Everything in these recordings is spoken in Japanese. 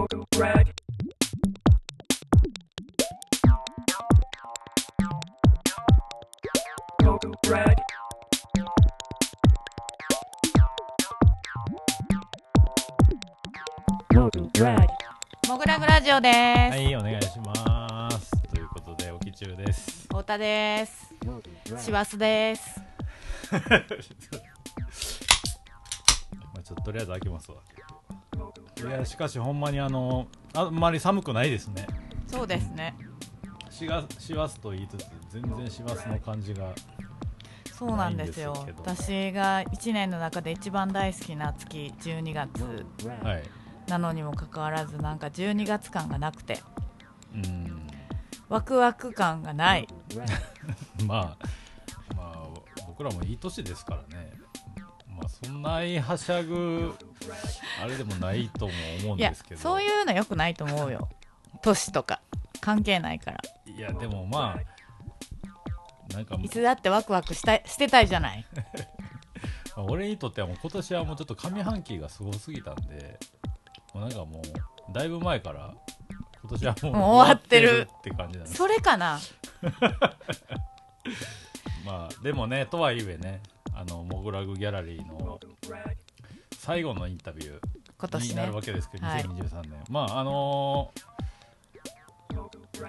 Moto. Moto. モグラグラジオです。はい、お願いします。ということで、おきちゅうです。太田です。師走です。まあ、ちょっととりあえず開けますわ。いや、しかし、ほんまにあの、あんまり寒くないですね。そうですね。師走と言いつつ、全然師走の感じが。そうなんですよ私が1年の中で一番大好きな月12月はい。なのにもかかわらずなんか12月感がなくてうん。ワクワク感がない まあ、まあ、僕らもいい年ですからね。まあ、そんなにはしゃぐ。あれでもないとも思うんですけど。そういうのよくないと思うよ。年とか。関係ないから。いや、でも、まあ。なんかいつだってワクワクしたいしてたいじゃない。まあ俺にとってはもう今年はもうちょっと上半期がすごすぎたんでもうなんかもうだいぶ前から今年はもうもう終わってるって感じなんです。それかな。まあでもねとはいえねあのモグラグギャラリーの最後のインタビューになるわけですけど、はい。2023年。まああのー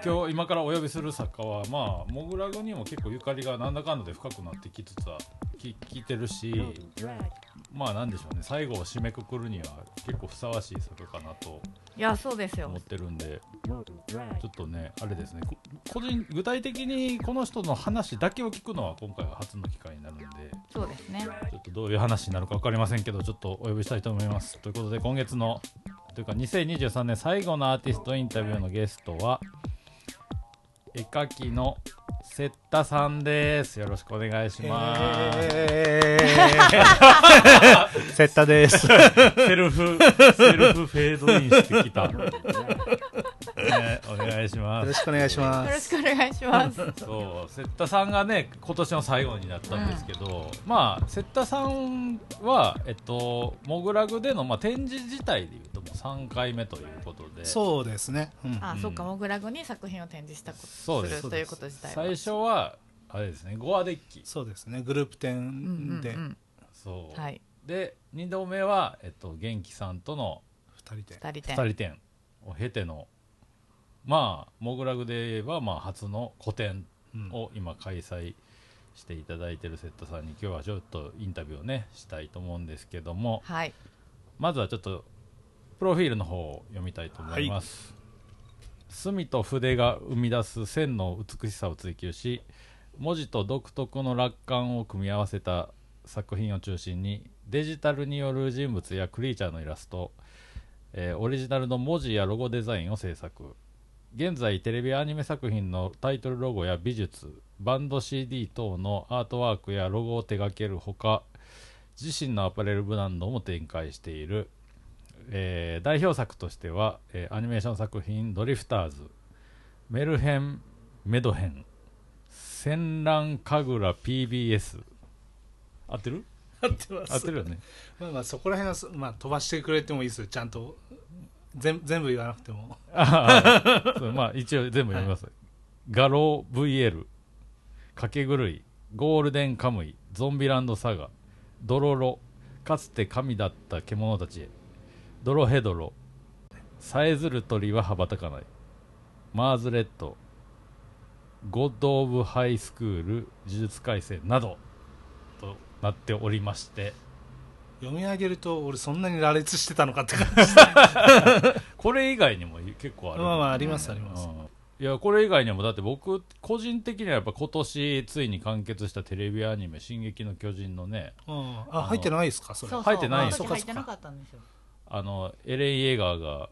今日今からお呼びする作家はまあモグラグにも結構ゆかりがなんだかんだで深くなってきつつはき聞いてるしまあなんでしょうね。最後を締めくくるには結構ふさわしい作家かなといやそうですよ。思ってるんでちょっとねあれですね。こ個人具体的にこの人の話だけを聞くのは今回が初の機会になるんでそうですね。ちょっとどういう話になるか分かりませんけどちょっとお呼びしたいと思います。ということで今月のというか2023年最後のアーティストインタビューのゲストは絵描きのセッタさんですよろしくお願いします、えー、セッタです。セルフ、セルフフェードインしてきた。ね、お願いしまよろす。しくお願いしまよろす。しくお願いしますそう、セッタさんがね、今年の最後になったんですけど、まあ、セッタさんは、えっと、モグラグでの、まあ、展示自体でいうと、もう3回目ということで、そうですね。うん、あ、うんそっかモグラグに作品を展示したことそうですするということ自体は最初は、あれですね、ゴアデッキ。そうですね。グループ展うんうんでうんそう。はいで、2度目は、えっと、元気さんとの二人で。二人展2人展を経ての、まあ、モグラグで言えば、まあ、初の個展うん。を今開催していただいてるセットさんに今日はちょっとインタビューをねしたいと思うんですけども。はい。まずはちょっとプロフィールの方を読みたいと思います、墨と筆が生み出す線の美しさを追求し文字と独特の楽観を組み合わせた作品を中心にデジタルによる人物やクリーチャーのイラスト、えーオリジナルの文字やロゴデザインを制作現在テレビアニメ作品のタイトルロゴや美術バンド CD 等のアートワークやロゴを手掛けるほか自身のアパレルブランドも展開している、えー代表作としては、えーアニメーション作品「ドリフターズ」「メルヘン・メドヘン」「戦乱神楽 PBS」合ってる？合ってます。合ってるよねまあまあそこら辺はすまあ飛ばしてくれてもいいですよ。ちゃんと全全部言わなくても。ああそうまあ一応全部読みます、ガロー VL かけ狂い。ゴールデンカムイ。ゾンビランドサガ。ドロロ。かつて神だった獣たちへ。ドロヘドロ。さえずる鳥は羽ばたかない。マーズレッド。ゴッド・オブ・ハイスクール。呪術廻戦など。となっておりまして読み上げると俺そんなに羅列してたのかって感じ。これ以外にも結構ある。まあまあありますあります。うん。いやこれ以外にもだって僕個人的にはやっぱ今年ついに完結したテレビアニメ「進撃の巨人」のねうん、あ入ってないですか？それ。そう入ってないそうあそっかあの時入ってなかったんですよ。あのエレン・イェーガーが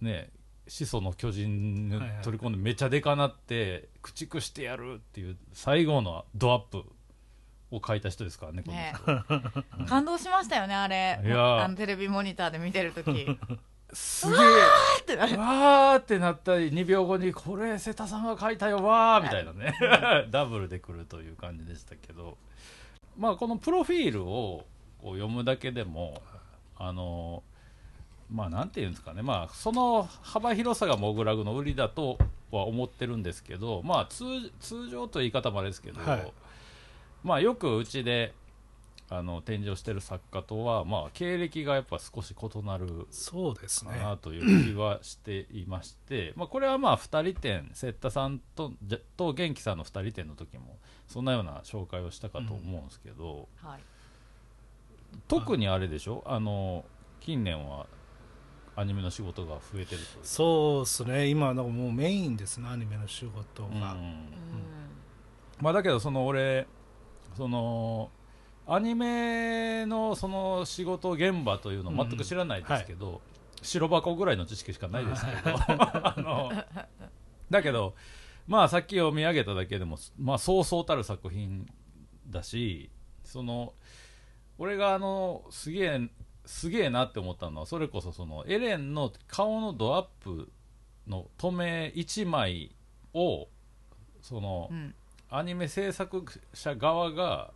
ね始祖の巨人に取り込んでめちゃでかなって駆逐してやるっていう最後のドアップを書いた人ですからねこのね人、感動しましたよねあれ。いや。あのテレビモニターで見てる時。すげえ。ってなる。わーってなったり2秒後にこれ瀬田さんが書いたよわーみたいなね。ダブルで来るという感じでしたけど。まあこのプロフィールをこう読むだけでもあのまあなんていうんですかね。まあその幅広さがモグラグの売りだとは思ってるんですけどまあ通通常という言い方もあれですけど、はいまあよくうちであの展示をしてる作家とはまあ経歴がやっぱ少し異なるそうですね。かなという気はしていまして、まあこれはまあ2人展瀬田さんとじゃと元気さんの2人展の時もそんなような紹介をしたかと思うんですけど、はい。特にあれでしょ？あの近年はアニメの仕事が増えてるという。そうですね。今なんかもうメインですねアニメの仕事が、うん。うん。まあだけどその俺そのアニメのその仕事現場というのを全く知らないですけど、白箱ぐらいの知識しかないですけど。あのだけどまあさっき読み上げただけでもまあそうそうたる作品だしその俺があのすげえすげえなって思ったのはそれこそそのエレンの顔のドアップの止め1枚をその、うんアニメ制作者側が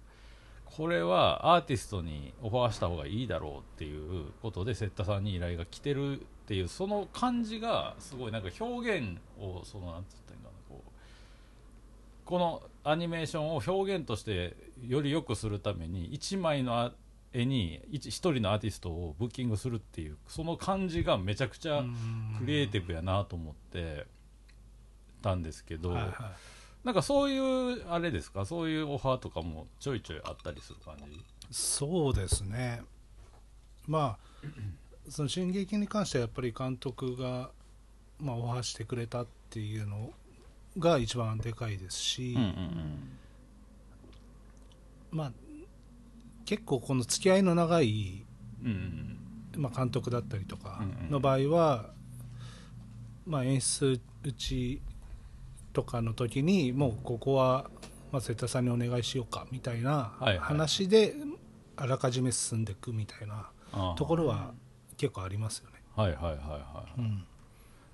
これはアーティストにオファーした方がいいだろうっていうことでセッタさんに依頼が来てるっていうその感じがすごいなんか表現をそのなんつったらいいんかなこうこのアニメーションを表現としてより良くするために1枚の絵に 1, 人のアーティストをブッキングするっていうその感じがめちゃくちゃクリエイティブやなと思ってたんですけど、はいはい。なんかそういうあれですか？そういうオファーとかもちょいちょいあったりする感じ？そうですね。まあその進撃に関してはやっぱり監督が、まあ、オファーしてくれたっていうのが一番でかいですし、うんうんまあ結構この付き合いの長い、うんうんまあ、監督だったりとかうんうんの場合は、まあ、演出打ちとかの時にもうここは、まあ、瀬田さんにお願いしようかみたいな話であらかじめ進んでいくみたいなところは結構ありますよね。はいはいはいはうん。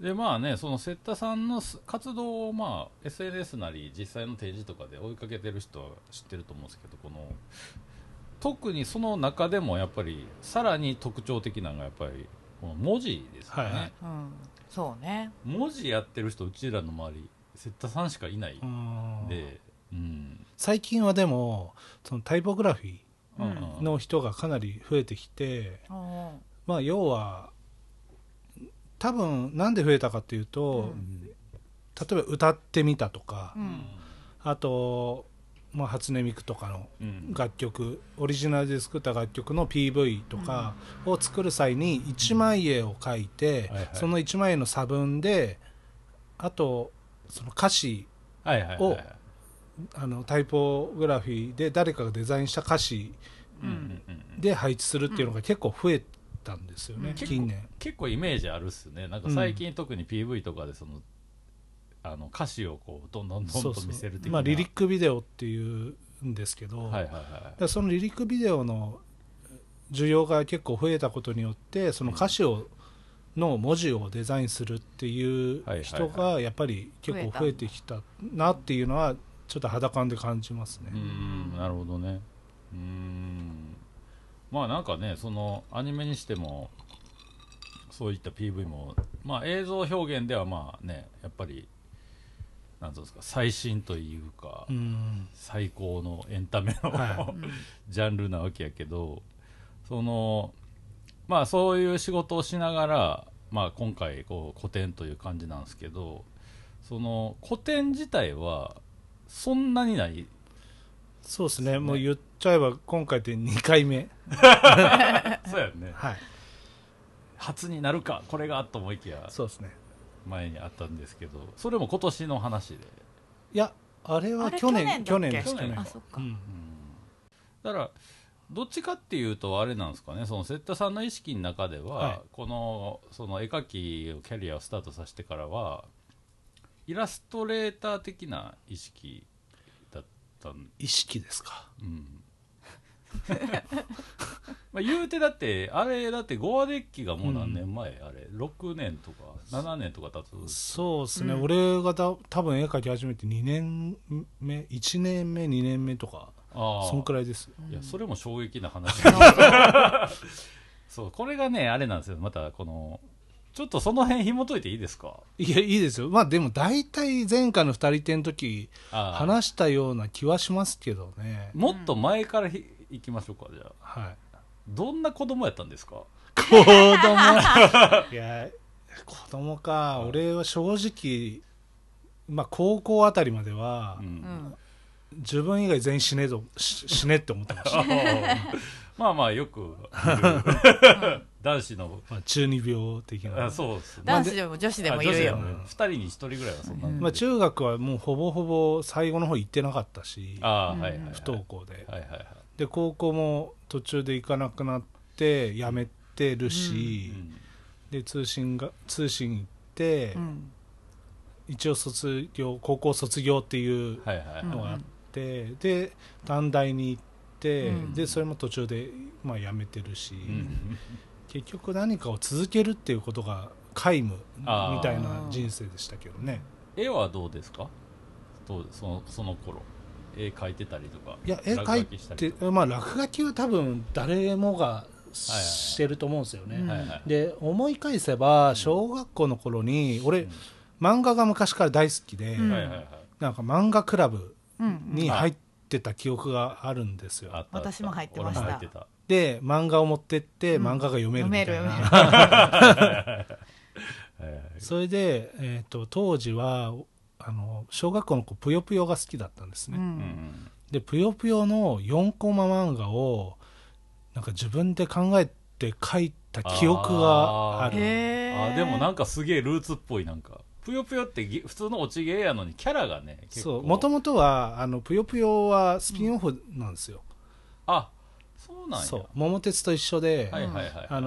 いでまあねそのセッタさんのす活動をまあ SNS なり実際の展示とかで追いかけてる人は知ってると思うんですけどこの特にその中でもやっぱりさらに特徴的なのがやっぱりこの文字ですよね、はいはい。うん。そうね。文字やってる人うちらの周りセッタさんしかいないうんで、うん。最近はでもそのタイポグラフィうん。ーの人がかなり増えてきて、うん。まあ要は多分なんで増えたかっていうと、うん。例えば歌ってみたとか、うん。あと、まあ、初音ミクとかのうん。楽曲オリジナルで作った楽曲の PV とかを作る際に1枚絵を描いて、はいはい。その1枚絵の差分であとその歌詞はいはいはいはい。あのタイポグラフィーで誰かがデザインした歌詞うんうんうんうん。で配置するっていうのが結構増えたんですよね、うん。近年。結構イメージあるっすね。なんか最近特に PV とかでその、あの歌詞をこうどんどんどんどん見せる的な。まあ、リリックビデオっていうんですけど、はいはいはらそのリリックビデオの需要が結構増えたことによってその歌詞を、の文字をデザインするっていう人がやっぱり結構増えてきたなっていうのはちょっと肌感で感じますね。い、う。んなるほどね。うん。まあなんかねそのアニメにしてもそういった PV もまあ映像表現ではまあねやっぱりなんていうんですか最新というか、うん。最高のエンタメの、は ジャンルなわけやけどそのまあそういう仕事をしながら、まあ、今回こう古典という感じなんですけどその古典自体はそんなにない？そうですね。もう言っちゃえば今回で2回目、そうやね。はい、初になるかこれがと思いきやそうですね。前にあったんですけどそれも今年の話で、いやあれは去年去年だっけ？です去年。去年あそっか。うん。だからどっちかっていうとあれなんですかね。その瀬田さんの意識の中では、はい。このその絵描きをキャリアをスタートさせてからはイラストレーター的な意識だったん意識ですか。うん。まあ言うてだってあれだってゴアデッキがもう何年前、あれ6年とか7年とか経つそうですね、うん。俺がた多分絵描き始めて2年目1年目2年目とかそんくらいです。いやそれも衝撃な話。そう。これがねあれなんですよ。またこのちょっとその辺紐解いていいですか？いやいいですよ。まあでも大体前回の二人手の時話したような気はしますけどね。もっと前からひ行きましょうかじゃあ。はい。どんな子供やったんですか？子供。いや子供か。俺は正直まあ高校あたりまではううんん自分以外全員死ねとし 死ねって思ってました、まあまあよく 男子の。まあ、中二病的な。あそうですね。男子でも女子でもいるよ。ね二人に一人ぐらいはそんな、うんまあ、中学はもうほぼほぼ最後の方行ってなかったしはいはいはい。不登校で。はいはいはい。で高校も途中で行かなくなって辞めてるし、うんで通信が通信行って、うん。一応卒業高校卒業っていうはいはいのがあって、で短大に行って、うん。でそれも途中で、まあ、辞めてるし、うん。結局何かを続けるっていうことが皆無みたいな人生でしたけどね。絵はどうですか？どうそのその頃。絵描いてたりとかいや絵描いて、まあ、落書きは多分誰もがしてると思うんですよね、うん。はいはい。で思い返せば小学校の頃に俺、漫画が昔から大好きで、うんはいはいはい。なんか漫画クラブうんに入ってた記憶があるんですよ、私も入ってました。俺も入ってた。で漫画を持ってってうん。漫画が読めるみたい読めるな、それで、えー、と当時はあの小学校の子ぷよぷよが好きだったんですね、ううんん。でぷよぷよの4コマ漫画をなんか自分で考えて書いた記憶がある。あでもなんかすげえルーツっぽいなんかぷよぷよってぎ普通の落ち芸やのにキャラがね結構。そうもともとはあのぷよぷよはスピンオフなんですよ、あそうなんや。そう。桃鉄と一緒で、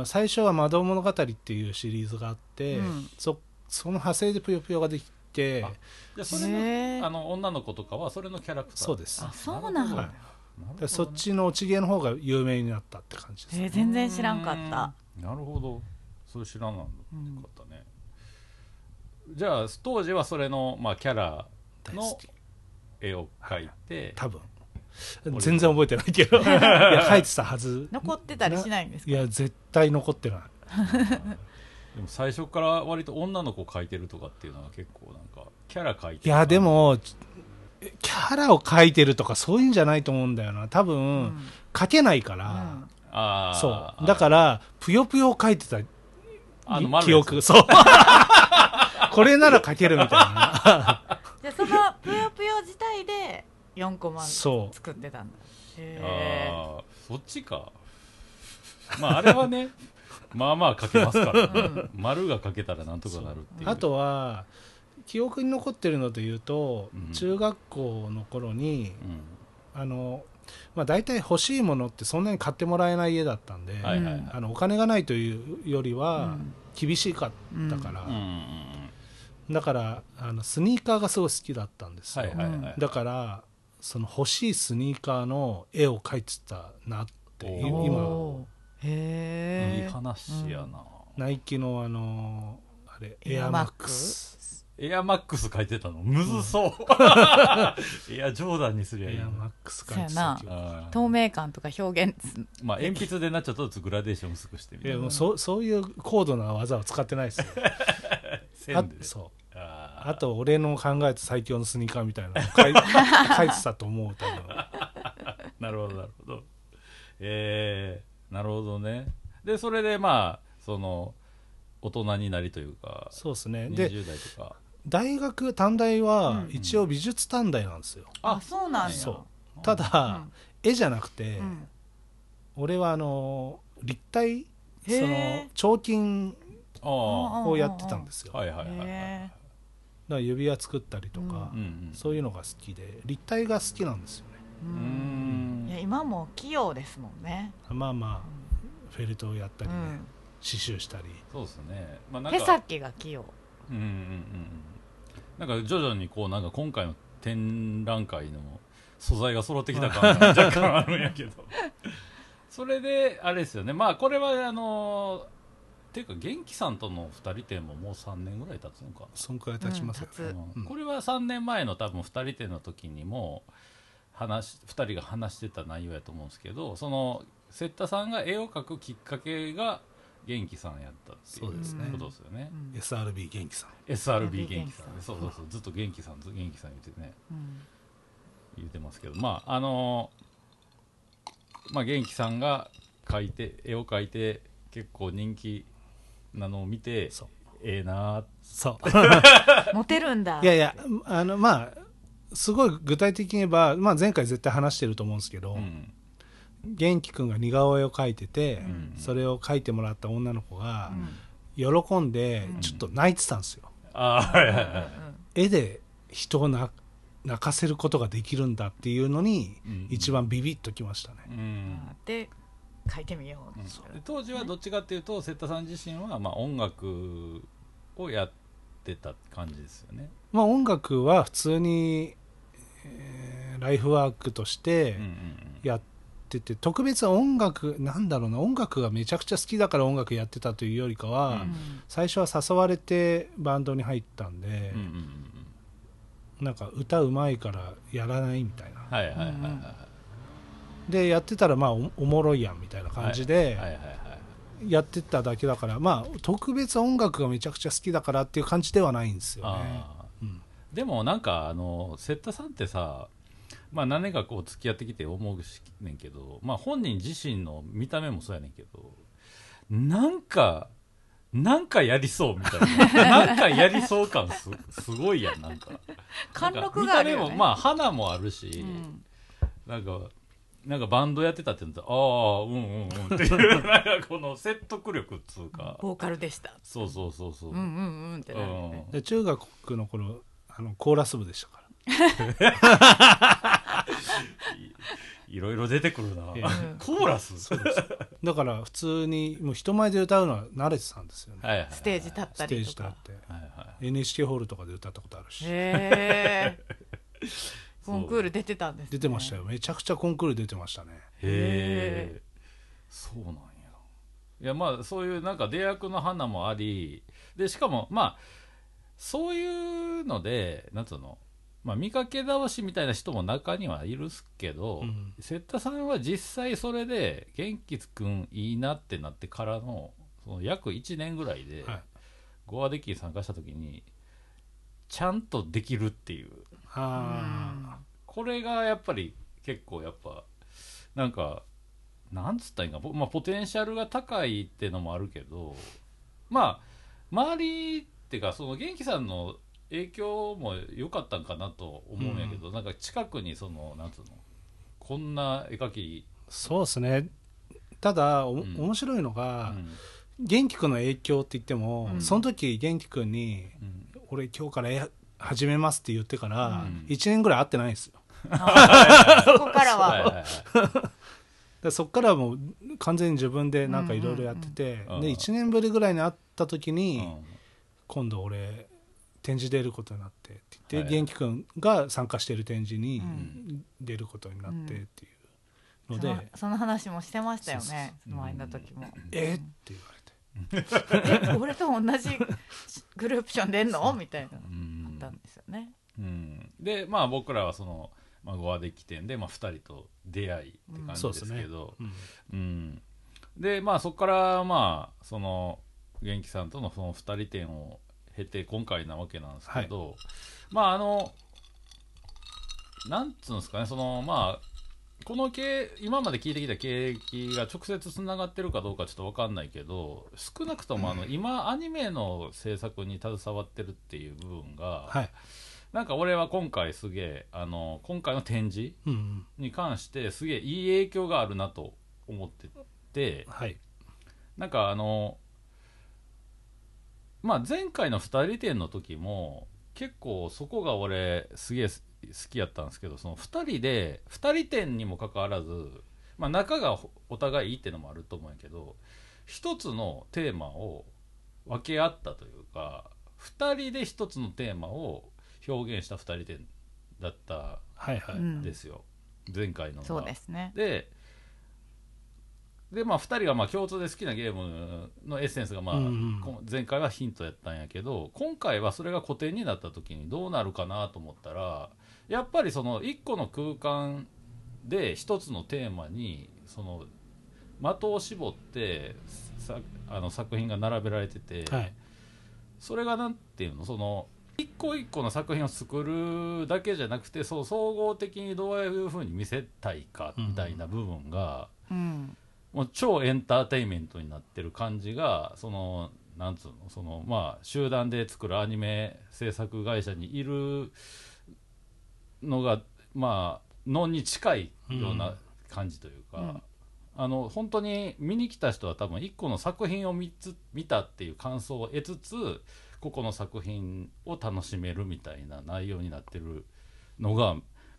最初は「窓物語」っていうシリーズがあって、うん。そその派生でぷよぷよができてあそれのあの女の子とかはそれのキャラクター。そうです。あそうなんだ。るほどね。そっちの落ち芸の方が有名になったって感じです、えー全然知らんかった。うん。なるほど。それ知らなかうんったね、じゃあ当時はそれの、まあ、キャラの絵を描いて、多分。全然覚えてないけど。いや書いてたはず。残ってたりしないんですか？いや絶対残ってない。でも最初から割と女の子描いてるとかっていうのは結構なんかキャラ描いていやでもキャラを描いてるとかそういうんじゃないと思うんだよな。多分、うん。描けないかうら、ん。ああそう。だからぷよぷよを描いてたあの丸記憶。そう これなら描けるみたいな。じゃあそのぷよぷよ自体で4コマそう。作ってたんだ。へああそっちか。まああれはね まあまあ描けますから、うん。丸が描けたらなんとかなるっていう。あとは記憶に残ってるので言うと、うん。中学校の頃にうん。あの、まあ、大体欲しいものってそんなに買ってもらえない家だったんで、はいはいはい。あのお金がないというよりえは厳しかったから、うんうんうんだからあのスニーカーがすごい好きだったんですよ、はいはいはい、だからその欲しいスニーカーの絵を描いてたなって今。へえいい話やな、ナイキのあのあれエエアマッククス。エアマックス書いてたの？むずそう、エアジョーダンにすりゃいいの。エアマックス描いてた透明感とか表現まあ鉛筆でなっちゃうとグラデーション薄くしてみるいやもうそそういう高度な技は使ってないですよ。あ 線で。そうあと俺の考えた最強のスニーカーみたいなの 書いてたと思う多分。なるほどなるほど。えー、なるほどね。でそれでまあその大人になりというかそうですね。で20代とか。大学短大はうん一応美術短大なんですよ、あそうなんや。そう。ただ、絵じゃなくて、うん。俺はあの立体へそーの彫金をやってたんですよ、はいはいはいはい、へだから指輪作ったりとか、うんうん。そういうのが好きで立体が好きなんですよね。うん。んいや今も器用ですもんね。まあまあフェルトをやったりね、うん。刺繍したり。そうですね。まあなんか手先が器用。うんうんうんうん。なんか徐々にこうなんか今回の展覧会の素材が揃ってきた感が 若干あるんやけど。それであれですよね。まあこれはあのていうか元気さんとの2人展ももう3年ぐらい経つのかそんくらい経ちますよ、うんこれは3年前の多分2人展の時にも話2人が話してた内容やと思うんですけどその瀬田さんが絵を描くきっかけが元気さんやったっていうそうですね。ことですよね、うん SRB 元気さん。SRB 元気さん。元気さん。そうそうそうずっと元気さんず元気さん言ってねうん。言ってますけどまああのまあ元気さんが描いて絵を描いて結構人気なのを見てええなーそう。モテるんだ。いやいやあのまあすごい具体的に言えば、まあ、前回絶対話してると思うんですけど、うん。元気くんが似顔絵を描いてて、ん。それを描いてもらった女の子がうん。喜んでちょっと泣いてたんですよ、絵で人をな泣かせることができるんだっていうのにうん。一番ビビッときましたね、うん。で書いてみようう。んで当時はどっちかっていうと瀬田さん自身はまあ音楽をやってた感じですよね。まあ音楽は普通に、えーライフワークとしてうんうん。やってて、特別音楽なんだろうな音楽がめちゃくちゃ好きだから音楽やってたというよりかは、うん。最初は誘われてバンドに入ったんでうんうんうんうん。なんか歌うまいからやらないみたいな。はいはいはいはいはいでやってたらまあおおもろいやんみたいな感じではい。はいはいやってただけだからまあ特別音楽がめちゃくちゃ好きだからっていう感じではないんですよね。でもなんかあの瀬田さんってさまあ何年かこう付き合ってきて思うしねんけどまあ本人自身の見た目もそうやねんけどなんかなんかやりそうみたいな。なんかやりそう感すすごいやんなんか。貫禄があるよ、ね、なんか見た目もまあ花もあるし、うん。なんかなんかバンドやってたって言うとああうんうんうんっていう。なんかこの説得力っつうか。ボーカルでした。そうそうそうそう、うんうんうんってなるよね。で中学の頃あのコーラス部でしたから。いろいろ出てくるな、ええ。コーラス？だから普通にもう人前で歌うのは慣れてたんですよね。はいはいはいステージ立ったステーりとかジ立って。はいはい NHK ホールとかで歌ったことあるし。へえコンクール出てたんです、ね、出てましたよ。めちゃくちゃコンクール出てましたね。へえそうなんや。いやまあそういうなんか出役の花もありでしかもまあそういうのでなんつうのまあ見かけ倒しみたいな人も中にはいるっすけど、うん。瀬田さんは実際それで元気くんいいなってなってからのその約1年ぐらいで、はい。ゴアデッキに参加した時にちゃんとできるっていうあこれがやっぱり結構やっぱなんかなんつったらいいんか、ぼまあ、ポテンシャルが高いってのもあるけどまあ周りっていうかその元気さんの影響も良かったんかなと思うんやけど、なんか近くにそのなんつうのこんな絵描き、あそうですね。ただお、ん。面白いのうが、ん。元気くんの影響って言っても、うん。その時元気くんにうん「俺今日から絵始めます」って言ってから、うん。1年ぐらい会ってないんですよ。そこからは。そっからはもう完全に自分でなんかいろいろやってて、で1年ぶりぐらいに会った時に、うん。今度俺展示出ることになってって言って、はい。元気くんが参加してる展示にうん。出ることになってっていうのそで、のその話もしてましたよね前の時も。えっって言われて。え俺と同じグループション出んの？みたいなたんですよね。うん、でまあ僕らはその、まあ、ゴアデッキ店で、まあ、2人と出会いって感じですけど、うん。うん。でまあそこからまあその元気さんとのその2人展を経て今回なわけなんですけど、まああのなんつうんですかねそのまあこの経今まで聞いてきた経歴が直接つながってるかどうかちょっと分かんないけど少なくともあの今アニメの制作に携わってるっていう部分が、はい、なんか俺は今回すげえあの今回の展示に関してすげえいい影響があるなと思っててはい。なんかあのまあ前回の2人展の時も結構そこが俺すげえ好きやったんですけどその2人で2人展にもかかわらず、まあ、仲がお互いいいってのもあると思うんやけど一つのテーマを分け合ったというか2人で一つのテーマを表現した2人展だったはいはい、うんんですよ、前回のがそうですね。ででまあ、2人がまあ共通で好きなゲームのエッセンスがまあ、うんうん。こ前回はヒントやったんやけど今回はそれが古典になった時にどうなるかなと思ったらやっぱりその1個の空間で1つのテーマにその的を絞ってさあの作品が並べられてて、はい。それがなんていうのその一個一個の作品を作るだけじゃなくてそう総合的にどういうふうに見せたいかみたいな部分が、うん。もう超エンターテインメントになってる感じがそのなんつうのそのまあ集団で作るアニメ制作会社にいるのがまあのに近いような感じというか、うん。あの本当に見に来た人は多分1個の作品を見つ見たっていう感想を得つつ個々の作品を楽しめるみたいな内容になってるのが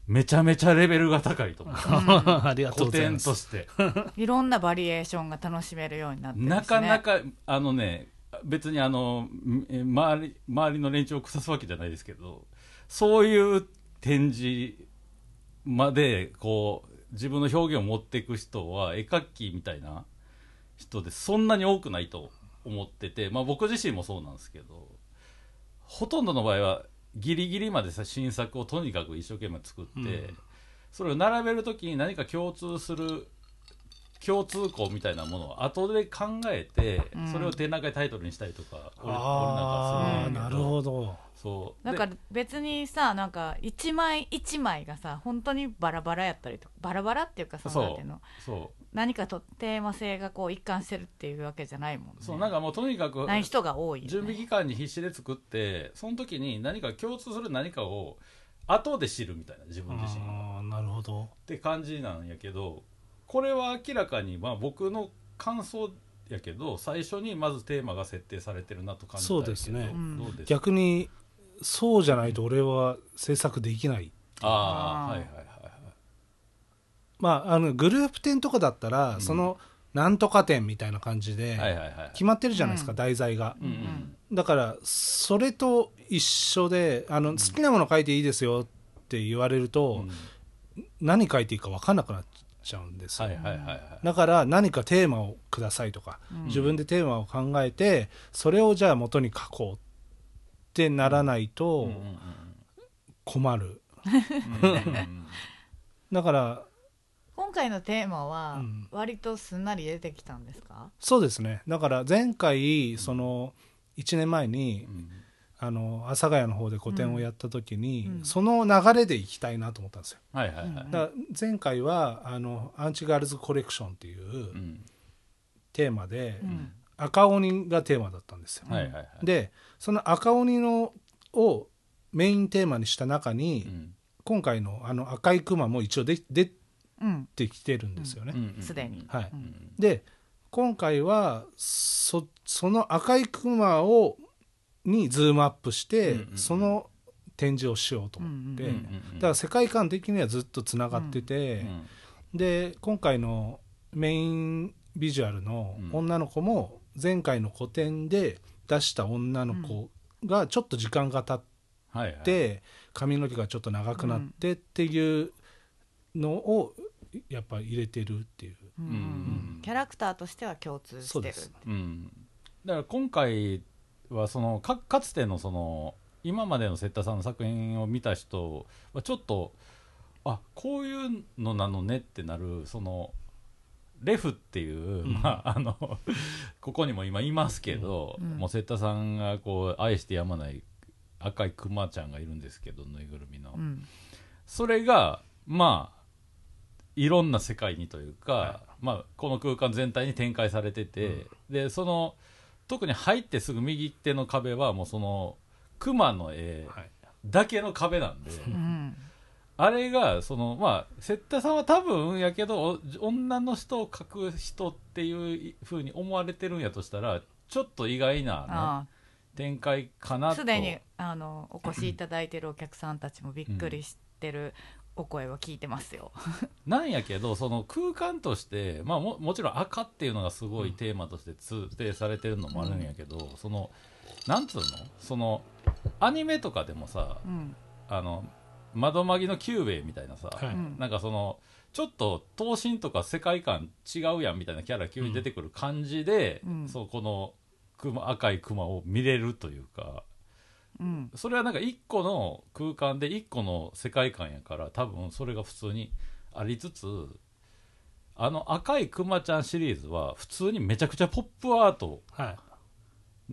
めちゃめちゃレベルが高いと思う。古典として。いろんなバリエーションが楽しめるようになってね。なかなかあのね別にあのえ周り周りの連中を腐すわけじゃないですけどそういう展示までこう自分の表現を持っていく人は絵描きみたいな人でそんなに多くないと思ってて、まあ、僕自身もそうなんですけどほとんどの場合はギリギリまでさ新作をとにかく一生懸命作って、うん。それを並べるときに何か共通する共通項みたいなものを後で考えて、うん。それを展覧会タイトルにしたりとか俺俺なんあかするんだあなるほど。そう。だから別にさなんか一枚一枚がさ本当にバラバラやったりとかバラバラっていうかそのそう。なんていうの？そう。何かとテーマ性がこう一貫してるっていうわけじゃないもんね。そう。なんかもうとにかくない人が多いよ、ね、準備期間に必死で作ってその時に何か共通する何かを後で知るみたいな自分自身が。ああなるほど。って感じなんやけどこれは明らかにまあ僕の感想やけど最初にまずテーマが設定されてるなと感じたそうですね。うんどうですか？逆にそうじゃないと俺は制作できない。ああはいはいはいはいまああのグループ展とかだったら、うん。そのなんとか展みたいな感じではいはいはい決まってるじゃないですか、うん。題材が。うんうん。だからそれと一緒であの好きなもの書いていいですよって言われると、うん。何書いていいか分かんなくなっちゃうんですよ、はいはいはいはい。だから何かテーマをくださいとか、うん。自分でテーマを考えてそれをじゃあ元に書こうってならないうんとうんうん。困る、うんうんうんだから今回のテーマはうん。割とすんなり出てきたんですか、そうですね。だから前回その1年前にうんあの阿佐ヶ谷の方で個展をやった時に、うん。その流れでいきたいなと思ったんですよ。はいはいはい。うんだ前回はあのアンチガールズコレクションっていううん。テーマで、うん。赤鬼がテーマだったんですよ、はいはいはい。でその赤鬼のをメインテーマにした中に、うん。今回のあの赤いクマも一応で出うん。てきてるんですよね、うん。うんすでに、はい。うん。で今回はそその赤いクマをにズームアップして、うんうんうん。その展示をしようと思って、うんうんうんだから世界観的にはずっとつながってて、で今回のメインビジュアルの女の子も前回の個展で出した女の子がちょっと時間が経っはいはい。て髪の毛がちょっと長くなってっていうのをやっぱ入れてるっていう。うんうんキャラクターとしては共通してるそうです。うん、だから今回はそのかかつてのその今までのセッターさんの作品を見た人はちょっとあこういうのなのねってなるそのレフっていう、うん。まああのここにも今いますけど、うん。もうセッターさんがこう愛してやまない赤いクマちゃんがいるんですけどぬいぐるみの、うん。それがまあいろんな世界にというか、はまあ、この空間全体に展開されてて、でその特に入ってすぐ右手の壁はもうその熊の絵はい。だけの壁なんで、うん。あれがそのまあセッターさんは多分やけどお女の人を描く人っていうふうに思われてるんやとしたらちょっと意外な、展開かなと。あすでにあのお越しいただいてるお客さんたちもびっくりしてるお声は聞いてますよ。なんやけどその空間として、まあ、ももちろん赤っていうのがすごいテーマとして通底されてるのもあるんやけど、そのなんつうの？そのアニメとかでもさうん。あのまどマギのキュゥべえみたいなさ、はい。うん。なんかそのちょっと頭身とか世界観違うやんみたいなキャラ急に出てくる感じで、うん。そうこの熊赤い熊を見れるというかうん。それはなんか一個の空間で一個の世界観やから多分それが普通にありつつあの赤いクマちゃんシリーズは普通にめちゃくちゃポップアートはい。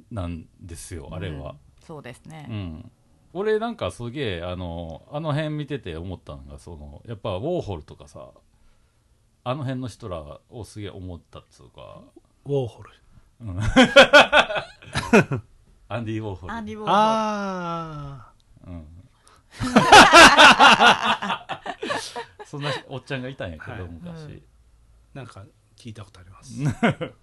なんですよあれは、そうですね。う、ん。俺なんかすげえあのあの辺見てて思ったのがそのやっぱウォーホルとかさあの辺の人らをすげえ思ったっつうか。ウォーホル アンディ・ウォーホルアンディ・ウォーホルあうん、そんなおっちゃんがいたんやけど、はい。昔、うん。あなんか聞いたことあります。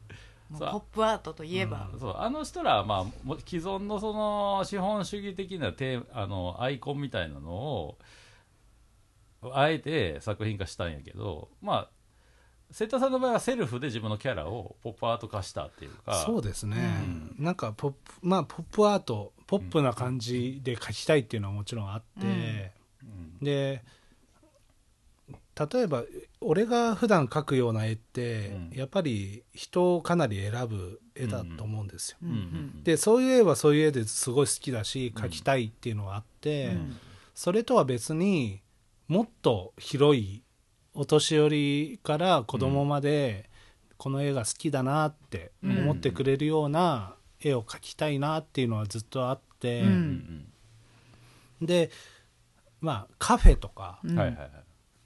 ポップアートといえば、そうあの人らは、まあ、も既存のその資本主義的なテーあのアイコンみたいなのをあえて作品化したんやけどまあ瀬田さんの場合はセルフで自分のキャラをポップアート化したっていうか。そうですね、なんかポップまあポップアートポップな感じで描きたいっていうのはもちろんあって、うん。で例えば俺が普段描くような絵って、うん。やっぱり人をかなり選ぶ絵だと思うんですよ、うん。うん。でそういう絵はそういう絵ですごい好きだし描きたいっていうのはあって、うん。それとは別にもっと広いお年寄りから子供までこの絵が好きだなって思ってくれるような絵を描きたいなっていうのはずっとあって、でまあカフェとか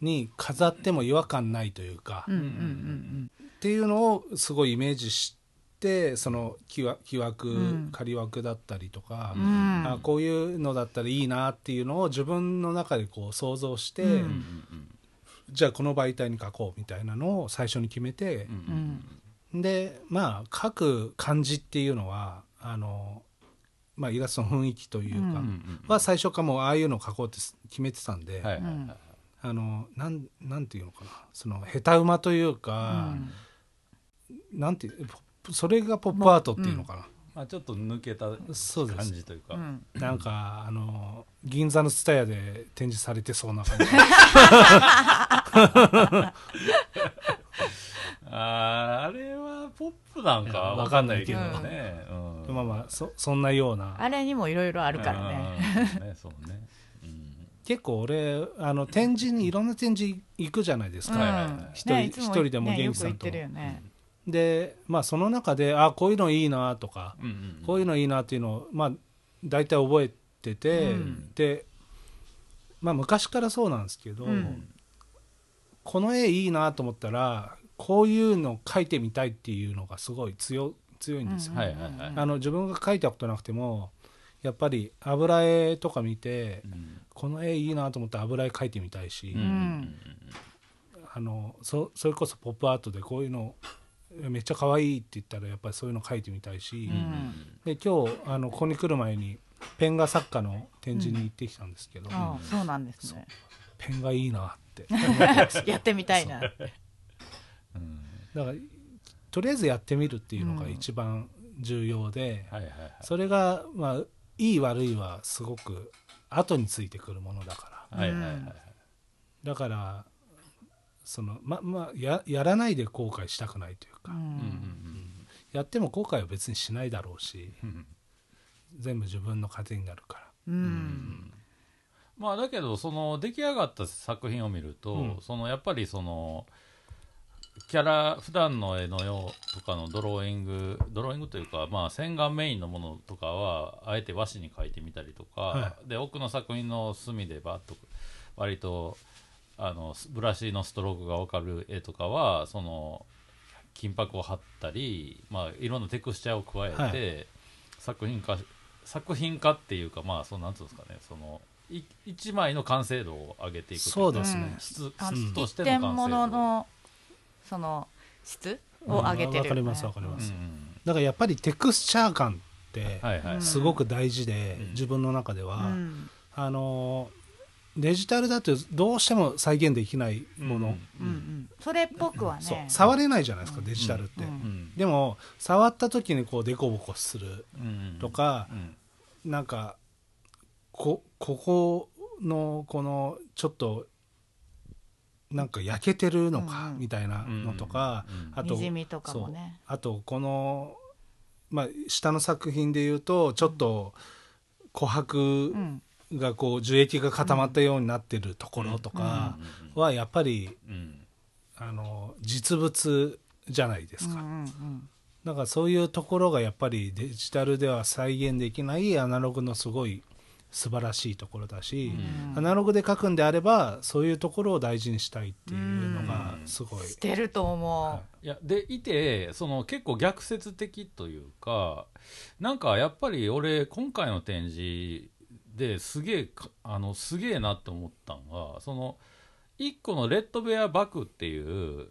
に飾っても違和感ないというか、っていうのをすごいイメージしてその木枠、うん。仮枠だったりとか、うん。うんあこういうのだったらいいなっていうのを自分の中でこう想像して、うんうんうんじゃあこの媒体に書こうみたいなのを最初に決めてう、ん。うんでまあ書く感じっていうのはあの、まあ、イラストの雰囲気というか、うんうんうん。は最初からもうああいうのを書こうって決めてたんで、あのなんなんていうのかな。その下手馬というか、なんていうそれがポップアートっていうのかな、まあ、ちょっと抜けたそうです。感じというか、うん。なんかあの銀座の蔦屋で展示されてそうな感じ。あーあれはポップなんかわかんないけどわかんね、うん。まあまあそそんなような。あれにもいろいろあるからね。うんねそうね、うん。結構俺あの展示にいろんな展示行くじゃないですか、はいはいはい。うん一人ね人でもね元気さんと。よく言ってるよねでまあその中であこういうのいいなとか、うんうんこういうのいいなっていうのをまあ大体覚えてて、うん。でまあ昔からそうなんですけど、うん。この絵いいなと思ったらこういうの描いてみたいっていうのがすごい強強いんですよ、はいはいはい。あの自分が描いたことなくてもやっぱり油絵とか見てうん。この絵いいなと思って油絵描いてみたいし、うんうん。あのそそれこそポップアートでこういうのめっちゃ可愛いって言ったらやっぱりそういうの描いてみたいし、うん。うんで今日あのここに来る前にペン画作家の展示に行ってきたんですけど、ああそうなんですね。ペン画いいなって。やってみたいなって。うんだからとりあえずやってみるっていうのが一番重要で、はいはいはい。それがまあいい悪いはすごく後についてくるものだから。はいはいはい。だからそのままあややらないで後悔したくないというか、うん。うんうんやっても後悔は別にしないだろうし。うん全部自分の糧になるから。うん。まあだけどその出来上がった作品を見ると、うん。そのやっぱりそのキャラ普段の絵のようとかのドローイングドローイングというか、まあ、洗顔メインのものとかはあえて和紙に描いてみたりとか、はで奥の作品の隅でバッと割とあのブラシのストロークが分かる絵とかはその金箔を貼ったり、まあ、いろんなテクスチャーを加えて、は作品化作品化っていうかまあそのなんつうんですかねそのい一枚の完成度を上げていくといそうですね。うん。質あ質としての完成度。物のその質を上げてるよね。わかりますわかりうんます、だからやっぱりテクスチャー感ってはいはい、うんすごく大事で、うん。自分の中でうは、ん。あのデジタルだとどうしても再現できないもの、うんうん。それっぽくはね。触れないじゃないですか、デジタルって、うんうん。でも触った時にこうデコボコするうんとかう、ん。なんかこここのこのちょっとなんか焼けてるのか、みたいなのとか、うん。あとね。そう。あとこの、まあ、下の作品で言うとちょっと琥珀うんがこう樹液が固まったようになってるところとかはやっぱりうん。あの実物じゃないですか、うんうんだからそういうところがやっぱりデジタルでは再現できないアナログのすごい素晴らしいところだし、うん。アナログで書くんであればそういうところを大事にしたいっていうのがすごい、してると思う、いやでいてその結構逆説的というかなんかやっぱり俺今回の展示ですげえかあのすげえなって思ったのがその一個のレッドベアバクっていう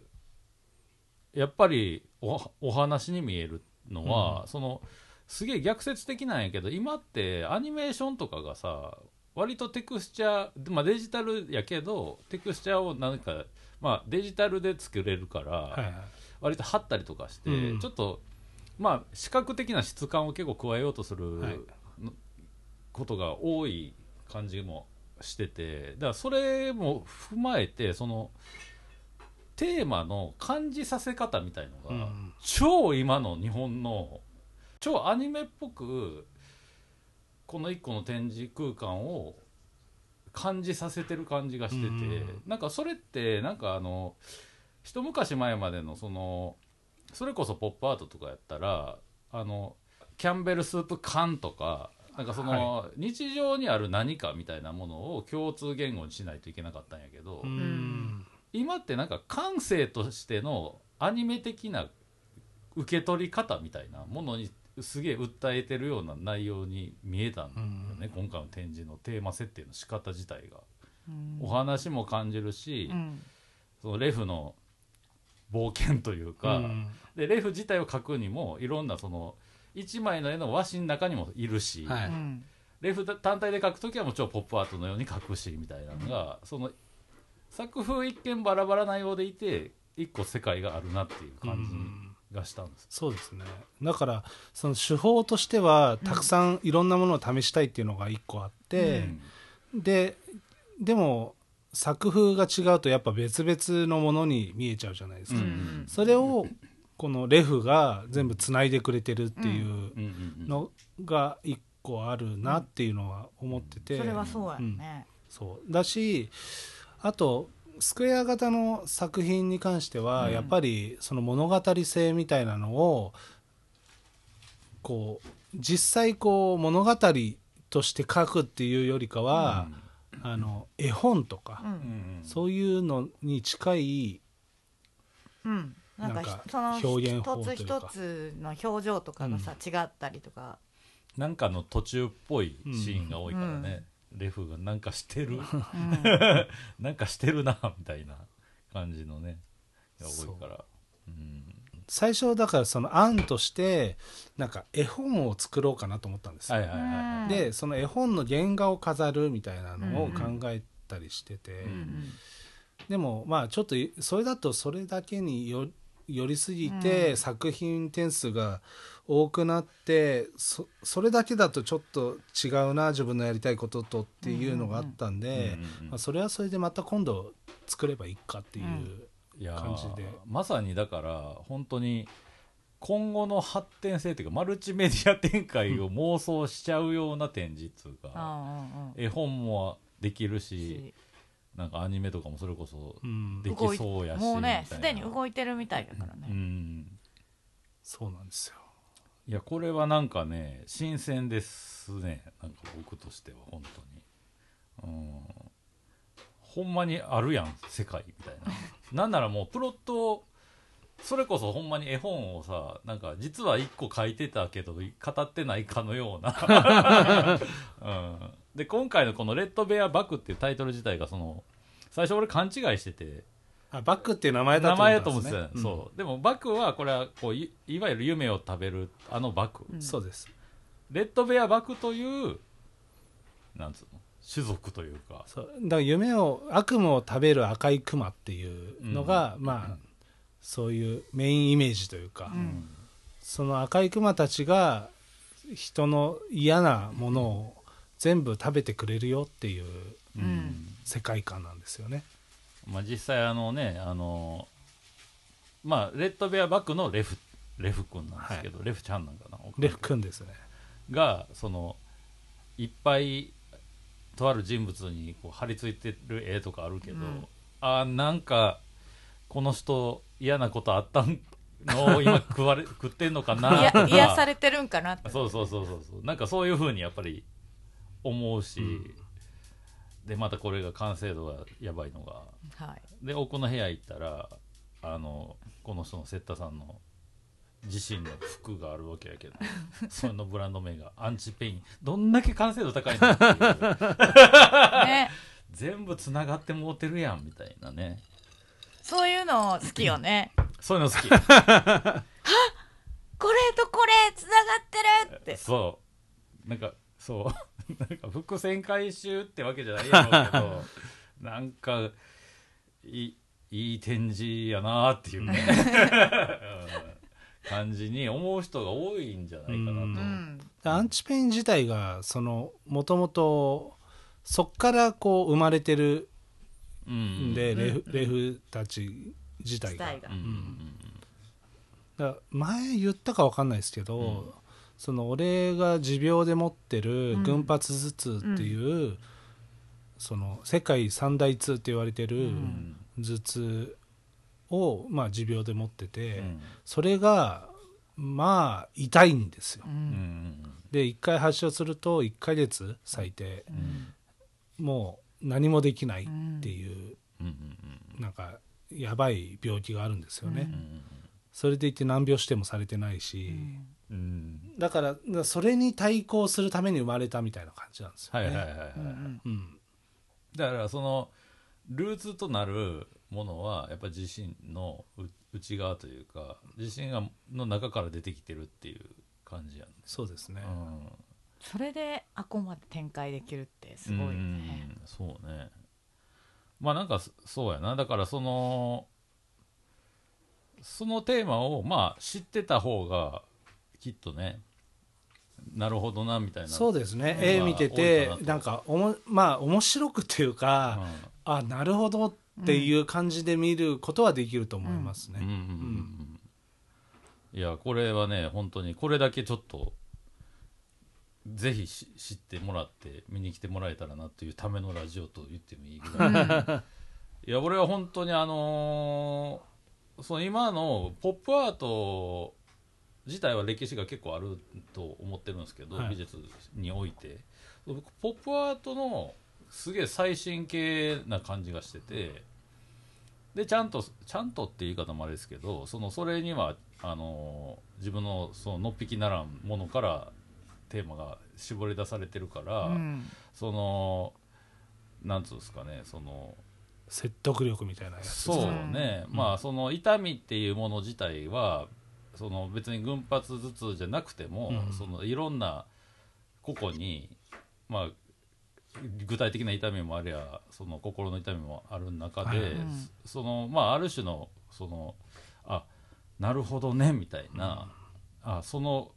やっぱりおお話に見えるのは、そのすげえ逆説的なんやけど今ってアニメーションとかがさ割とテクスチャー、まあ、デジタルやけどテクスチャーをなんか、まあ、デジタルで作れるから、はいはい。割と貼ったりとかして、うん。ちょっとまあ視覚的な質感を結構加えようとすることが多い感じもしててだからそれも踏まえてそのテーマの感じさせ方みたいのが、うん超今の日本の超アニメっぽくこの一個の展示空間を感じさせてる感じがしてて、うん。なんかそれってなんかあの一昔前までのそのそれこそポップアートとかやったらあのキャンベルスープ缶とかなんかその、日常にある何かみたいなものを共通言語にしないといけなかったんやけど、うん。今ってなんか感性としてのアニメ的な受け取り方みたいなものにすげえ訴えてるような内容に見えたんだよね、今回の展示のテーマ設定の仕方自体が、うん。お話も感じるし、うん。そのレフの冒険というか、うん。でレフ自体を描くにもいろんなその一枚の絵の和紙の中にもいるし、はい。うん。レフ単体で描く時はもちろんポップアートのように描くしみたいなのが、その作風一見バラバラなようでいて一個世界があるなっていう感じがしたんです、そうですね。だからその手法としてはたくさんいろんなものを試したいっていうのが一個あって、ででも作風が違うとやっぱ別々のものに見えちゃうじゃないですか、うん。それをこのレフが全部つないでくれてるっていううん。うんうんのが一個あるなっていうのは思ってて、それはそうやね、そう。だしあとスクエア型の作品に関しては、うん。やっぱりその物語性みたいなのをこう実際こう物語として書くっていうよりかは、あの絵本とかう、うんん。そういうのに近いうんなんかその表現法というか一つ一つの表情とかがさ、違ったりとか。なんかの途中っぽいシーンが多いからね、レフがなんかしてる。うん。なんかしてるなみたいな感じのね。が多いから。う。ん。最初だからその案としてなんか絵本を作ろうかなと思ったんです。よ、はいはいはいはい。でその絵本の原画を飾るみたいなのを考えたりしてて、うんでもまあちょっといそれだとそれだけによ寄りすぎて、うん。作品点数が多くなってそそれだけだとちょっと違うな自分のやりたいこととっていうのがあったんで、まあ、それはそれでまた今度作ればいいかっていう、感じで。まさにだから本当に今後の発展性というかマルチメディア展開を妄想しちゃうような展示っていうか、あ絵本もできるあしなんかアニメとかもそれこそうん。できそうやしもうねみたいな。すでに動いてるみたいだからうね、ん。そうなんですよ。いやこれはなんかね新鮮ですね。なんか僕としては本当に。うん。ほんまにあるやん世界みたいな。なんならもうプロットそれこそほんまに絵本をさなんか実は1個書いてたけど語ってないかのような、うん、で今回のこの「レッドベアバック」っていうタイトル自体がその最初俺勘違いしてて。あバックっていう名前だ名と思ったんです前と思ってた、ねそう。でもバクはこれはこういいわゆる夢を食べるあのバク、うん。うんそうです。レッドベアバクというなんつうの？種族というか。そう。だから夢を悪夢を食べる赤いクマっていうのが、まあそういうメインイメージというか、うん。その赤いクマたちが人の嫌なものを全部食べてくれるよっていううん。世界観なんですよね。まあ、実際あのねあのまあレッドベアバクのレフレフ君なんですけど、レフちゃんなんかな？レフ君ですね。がそのいっぱいとある人物にこう貼り付いてる絵とかあるけど、うん。あーなんかこの人嫌なことあったのを 今食われ食ってんのかな？とか。癒されてるんかなって。そうそうそうそうそう。なんかそういうふうにやっぱり思うし、でまたこれが完成度がやばいのが。はい。で奥の部屋行ったらあのこの人のセッタさんの自身の服があるわけやけど。それのブランド名がアンチペイン。どんだけ完成度高いのっていう。ね。全部つながってもうてるやんみたいなねそういうの好きよね。そういうの好き。これとこれつながってるって。そう。なんかそう。なんか伏線回収ってわけじゃないやろうけどなんかいいいい展示やなっていうね、うん。感じに思う人が多いんじゃないかなと、ううん。アンチペイン自体がそのもともとそっからこう生まれてるで、レフレフたち自体が。自体が。うん。うんだ前言ったか分かんないですけど、うん。その俺が持病で持ってるうん。群発頭痛っていう、その世界三大痛って言われてるうん。頭痛を、まあ、持病で持ってて、うん。それがまあ痛いんですよ。で1回発症すると1ヶ月最低うん。もう何もできないっていう、うん。うんなんかやばい病気があるんですよね。うんうんそれでいて難病してもされてないし、うん。だからそれに対抗するために生まれたみたいな感じなんですよね。はいはいはいはい、うんうん。だからそのルーツとなるものはやっぱ自身のう内側というか自身がの中から出てきてるっていう感じやんね、そうですね。それであこまで展開できるってすごいよね。うんそうね。まあなんかそそうやな。だからそのそのテーマをまあ知ってた方がきっとねなるほどなみたいなそうですね。うん絵見ててかなんかおもまあ面白くっていうか、あなるほどっていう感じで見ることはできると思いますね。うんうんうんうん。いやこれはね本当にこれだけちょっとぜひし知ってもらって見に来てもらえたらなっていうためのラジオと言ってもいいぐらい。いや俺は本当にあのーその今のポップアート自体は歴史が結構あると思ってるんですけど、はい。美術において。ポップアートのすげえ最新系な感じがしててでちゃんとちゃんとって言い方もあれですけどそのそれにはあの自分のそののっぴきならんものからテーマが絞り出されてるから、うん。そのなんつうんですかねその説得力みたいなやつですそうね。ね、うん。まあその痛みっていうもの自体はその別に群発頭痛じゃなくても、うん。そのいろんな個々にまあ具体的な痛みもありゃその心の痛みもある中で、はい。うん。そのまあある種のそのあなるほどねみたいな、あその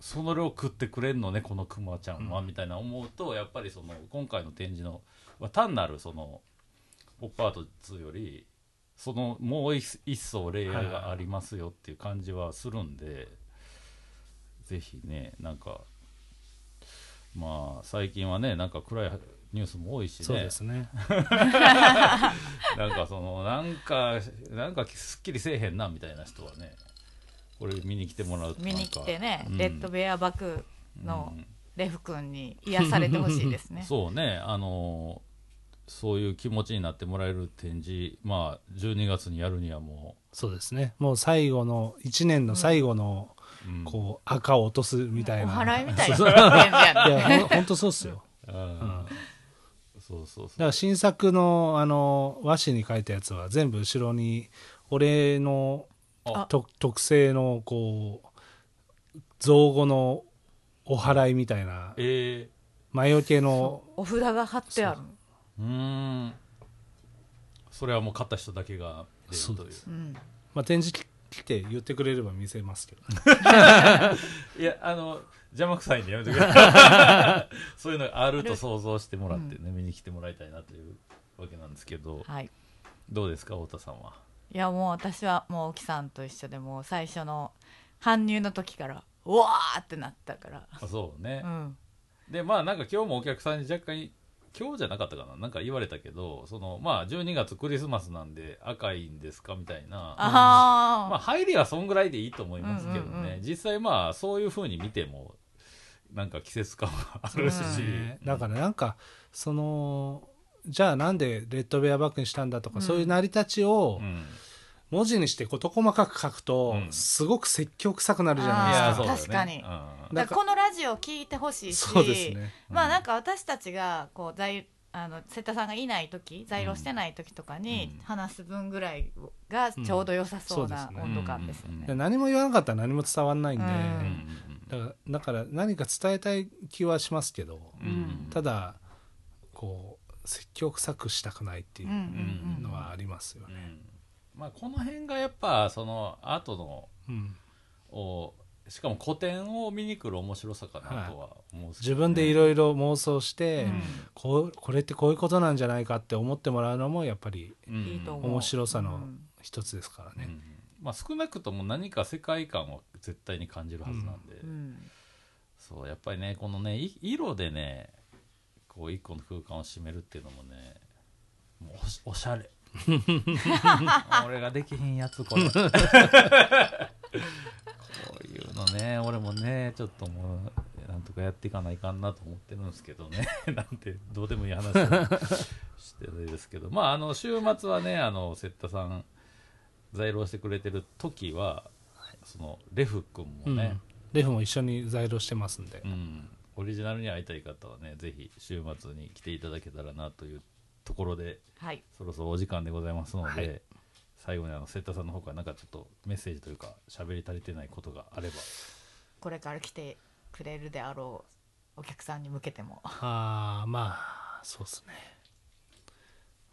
その量食ってくれんのねこのクマちゃんは、みたいな思うとやっぱりその今回の展示のは単なるそのポップアート2よりそのもう一一層レイヤーがありますよっていう感じはするんで、ぜひねなんかまあ最近はねなんか暗いニュースも多いしねそうですね。なんかそのなんかなんかすっきりせえへんなみたいな人はねこれ見に来てもらうとなんか。見に来てね、うん。レッドベアバクのうん。レフ君に癒されてほしいですね。そうね。あのそういう気持ちになってもらえる展示まあ12月にやるにはもそうですね。もう最後の1年の最後のう、うん。こう赤を落とすみたいおな。祓いみたいな感じやいねやほん本当そうっすよ。うんうん。そうそうそう。だから新作のあの和紙に書いたやつは全部後ろに俺のあと特製のこう造語のお祓いみたいなえ魔除けのお札が貼ってあるー、う。ーん。それはもう買った人だけが出るという。そうです。うん。まあ、展示来て言ってくれれば見せますけど いやあの邪魔くさいんでやめてください。そういうのがあると想像してもらってね、見に来てもらいたいなというわけなんですけど。はい。どうですか太田さんは？いやもう私はもう沖さんと一緒でもう最初の搬入の時からうわーってなったから。あそうね。う、ん。でまあなんか今日もお客さんに若干今日じゃなかったかな？なんか言われたけどそのまあ12月クリスマスなんで赤いんですかみたいな。ああ、まあ入りはそんぐらいでいいと思いますけどね、うんうんうん。実際まあそういうふうに見てもなんか季節感はあるし、うん。だからなんかそのじゃあなんでレッドベアバッグにしたんだとか、うん。そういう成り立ちをうん。文字にして事細かく書くと、うん。すごく説教臭くなるじゃいないですか。確かに。うん。だからこのラジオ聞いてほしいしそうですね。まあなんか私たちがこう在あの瀬田さんがいない時在庫してない時とかにうん。話す分ぐらいがちょうど良さそうな温度感ですようんね。で。何も言わなかったら何も伝わらないんで、だからだから何か伝えたい気はしますけど、ただこう説教臭くしたくないっていうのはありますよね。うん。まあ、この辺がやっぱその後のうん。をしかも古典を見に来る面白さかなとは思うんですけ自ど分でいろいろ妄想して、うん。こうこれってこういうことなんじゃないかって思ってもらうのもやっぱりうん。面白さのう。ん一つですからね。うん。まあ、少なくとも何か世界観は絶対に感じるはずなんで、うん。そうやっぱりねこのねい色でねこう一個の空間を占めるっていうのもねもうおしゃれ。俺ができひんやつこれ。こういうのね俺もねちょっともうなんとかやっていかないかんなと思ってるんですけどね。なんてどうでもいい話をしてるんですけど。まああの週末はねあの瀬田さん在労してくれてる時はそのレフ君もうん。ね、レフも一緒に在庫してますんで、うん、オリジナルに会いたい方はねぜひ週末に来ていただけたらなというところではい。そろそろお時間でございますので、はい。最後にあの瀬田さんの方からなんかちょっとメッセージというか喋り足りてないことがあれば。これから来てくれるであろうお客さんに向けても。ああまあそうですね。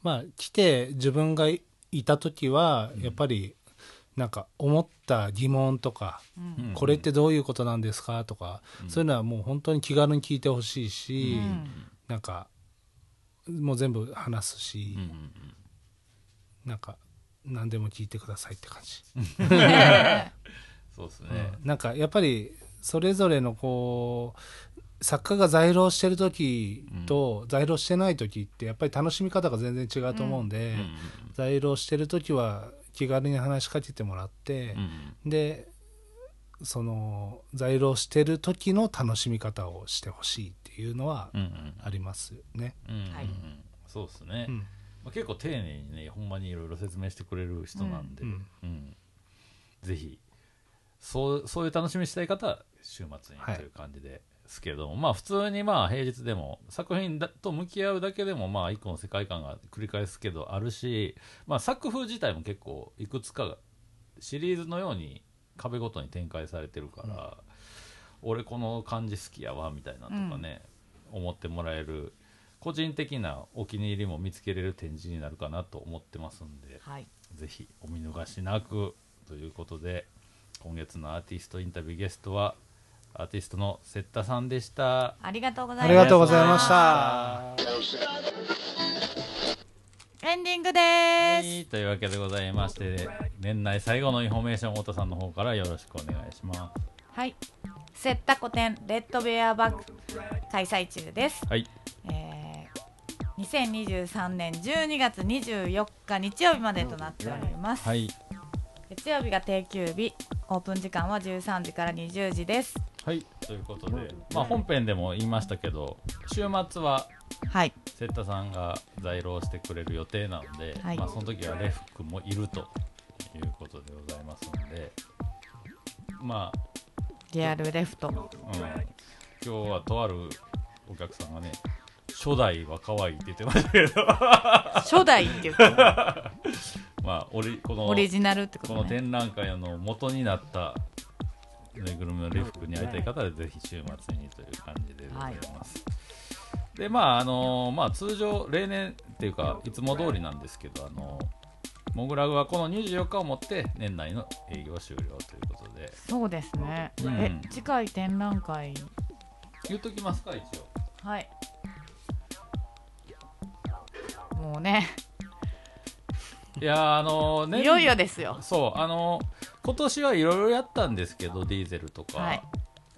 まあ来て自分がいた時はやっぱりなんか思った疑問とか、うん。これってどういうことなんですかとか、そういうのはもう本当に気軽に聞いてほしいし、うん。なんかもう全部話すし、うんうんなんか何でも聞いてくださいって感じ、そうですね、なんかやっぱりそれぞれのこう作家が在労してる時と在労してない時ってやっぱり楽しみ方が全然違うと思うんで、うんうん。在労してる時は気軽に話しかけてもらってうんう、ん。でその在労してる時の楽しみ方をしてほしいっていうのはありますね。そうですね、うん。まあ、結構丁寧にねほんまにいろいろ説明してくれる人なんで、うんうん。ぜひそうそういう楽しみしたい方は週末にはいという感じですけれども、まあ普通にまあ平日でも作品だと向き合うだけでもまあ一個の世界観が繰り返すけどあるし、まあ、作風自体も結構いくつかがシリーズのように壁ごとに展開されてるから、俺この感じ好きやわみたいなとかね、思ってもらえる個人的なお気に入りも見つけれる展示になるかなと思ってますんではい。ぜひお見逃しなくということで今月のアーティストインタビューゲストはアーティストのセッタさんでした。ありがとうございました。ありがとうございました。エンディングです、い、というわけでございまして年内最後のインフォメーション太田さんの方からよろしくお願いしまはい。セッタ個展 Red Bear Bag 開催中です。す。はい、えー、2023年12月24日日曜日までとなっております、はい、月曜日が定休日。オープン時間は13時から20時ですはい、ということで、まあ、本編でも言いましたけど週末ははい。セッタさんが在労してくれる予定なので、はい。まあ、その時はレフ君もいるということでございますのでまあリアルレフトうん、今日はとあるお客さんがね初代は可愛いって言ってましたけど。初代って言ってる まあオリこのオリジナルってこことのね展覧会の元になったぬいぐるみの礼服に会いたい方はぜひ週末にという感じでございます、でまああのまあ通常例年っていうかいつも通りなんですけどあのモグラグはこの24日をもって年内の営業終了ということで。そうですね、うん。え次回展覧会？言っときますか一応。はい。もうね。いやーあの年いよいよですよ。そうあの今年はいろいろやったんですけどディーゼルとか、はい。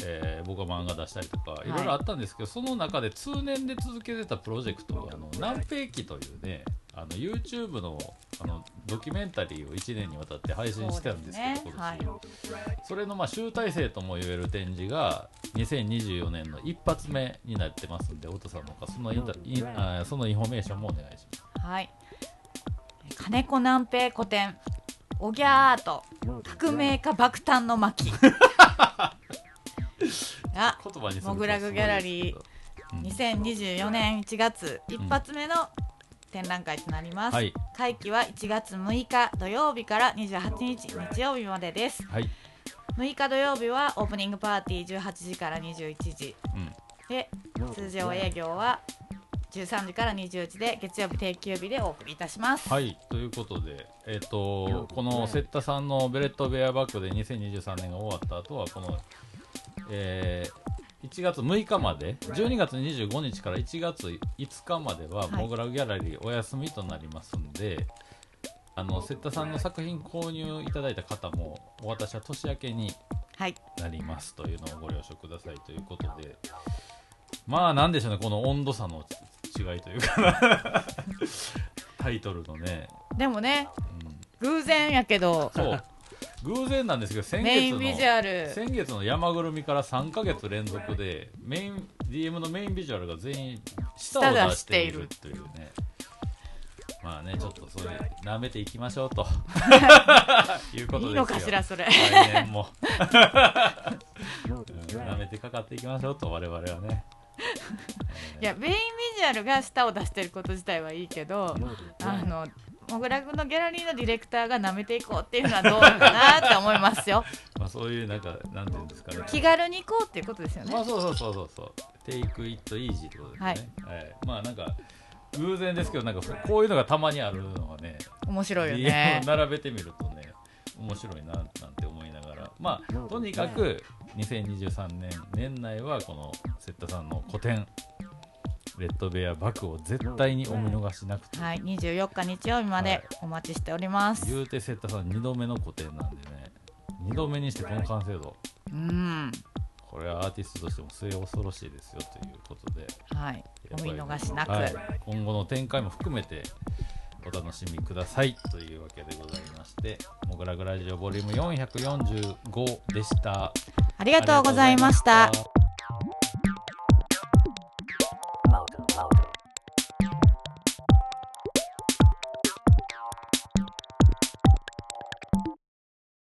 えー僕は漫画出したりとかい。いろいろあったんですけど、その中で通年で続けてたプロジェクトがあの南平記というねあの YouTube のあのドキュメンタリーを1年にわたって配信してたんですけどね。今年、それのまあ集大成とも言える展示が2024年の一発目になってますんで太田さんの方そのインタインそのインフォメーションもお願いします。はい。金子南平古典おぎゃーと革命家爆誕の巻。が言葉にするとモグラグギャラリー。すごいです2024年1月一発目の展覧会となります、はい。会期は1月6日土曜日から28日日曜日までです。はい、6日土曜日はオープニングパーティー18時から21時。うん。で通常営業は13時から20時で月曜日定休日でお送りいたします。はい、ということで、えっとこのセッタさんのベレットベアバッグで2023年が終わった後はこの、えー1月6日まで12月25日から1月5日までははい。モグラグギャラリーお休みとなりますんで、あのセッタさんの作品購入いただいた方もお私は年明けにはい。なりますというのをご了承くださいということで。まあなんでしょうねこの温度差の違いというか。タイトルのね、でもねうん、偶然やけど。そう。偶然なんですけど先月のメインビジュアル。先月の山ぐるみから3ヶ月連続でメイン DM のメインビジュアルが全員舌を出している。というね。まあねちょっとそういう舐めていきましょうと。いうことですよ。いいのかしらそれ。来年も、うん舐めてかかっていきましょうと我々はねいやメインビジュアルが舌を出してること自体はいいけどあのモグラグのギャラリーのディレクターが舐めていこうっていうのはどうかなって思いますよ。まあそういうなんかなんていうんですかね。気軽に行こうっていうことですよね。まあそうそうそうそうそう。テイクイットイージーってことですね、はい。まあなんか偶然ですけどなんかこういうのがたまにあるのはね。面白いよね。を並べてみるとね面白いななんて思いながらまあとにかく2023年年内はこのセッタさんの個展レッドベアバッグを絶対にお見逃しなくて、はい24日日曜日までお待ちしております、言うてセッタさん2度目の個展なんでね。2度目にしてこの完成度。うん。これはアーティストとしても末恐ろしいですよということで。はい。お見逃しなく、はい、今後の展開も含めてお楽しみください。というわけでございまして「モグラグラジオボリューム445でした。ありがとうございました。ありがとうございました